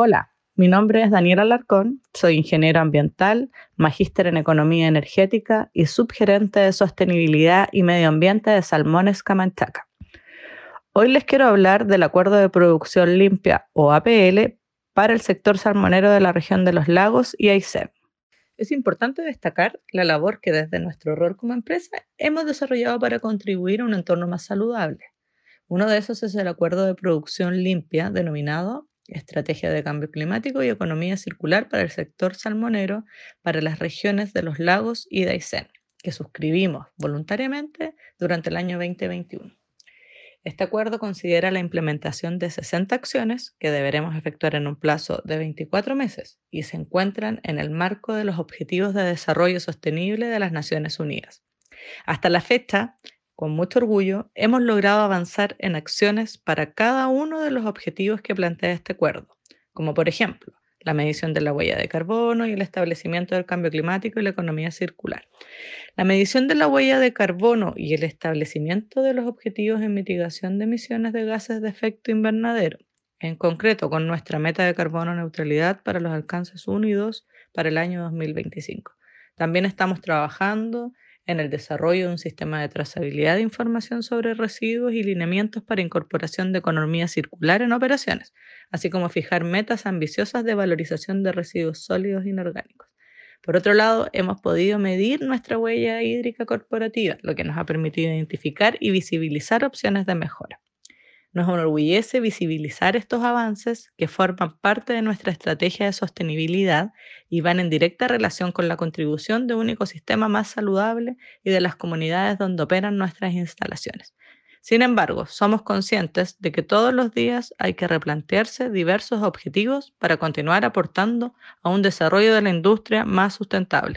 Hola, mi nombre es Daniela Alarcón, soy ingeniero ambiental, magíster en economía energética y subgerente de sostenibilidad y medio ambiente de Salmones Camanchaca. Hoy les quiero hablar del Acuerdo de Producción Limpia o APL para el sector salmonero de la región de los lagos y Aysén. Es importante destacar la labor que desde nuestro rol como empresa hemos desarrollado para contribuir a un entorno más saludable. Uno de esos es el Acuerdo de Producción Limpia, denominado Estrategia de Cambio Climático y Economía Circular para el Sector Salmonero para las regiones de los lagos y de Aysén, que suscribimos voluntariamente durante el año 2021. Este acuerdo considera la implementación de 60 acciones que deberemos efectuar en un plazo de 24 meses y se encuentran en el marco de los Objetivos de Desarrollo Sostenible de las Naciones Unidas. Hasta la fecha, con mucho orgullo, hemos logrado avanzar en acciones para cada uno de los objetivos que plantea este acuerdo, como por ejemplo la medición de la huella de carbono y el establecimiento del cambio climático y la economía circular. La medición de la huella de carbono y el establecimiento de los objetivos en mitigación de emisiones de gases de efecto invernadero, en concreto con nuestra meta de carbono neutralidad para los alcances 1 y 2 para el año 2025. También estamos trabajando en el desarrollo de un sistema de trazabilidad de información sobre residuos y lineamientos para incorporación de economía circular en operaciones, así como fijar metas ambiciosas de valorización de residuos sólidos inorgánicos. Por otro lado, hemos podido medir nuestra huella hídrica corporativa, lo que nos ha permitido identificar y visibilizar opciones de mejora. Nos enorgullece visibilizar estos avances que forman parte de nuestra estrategia de sostenibilidad y van en directa relación con la contribución de un ecosistema más saludable y de las comunidades donde operan nuestras instalaciones. Sin embargo, somos conscientes de que todos los días hay que replantearse diversos objetivos para continuar aportando a un desarrollo de la industria más sustentable.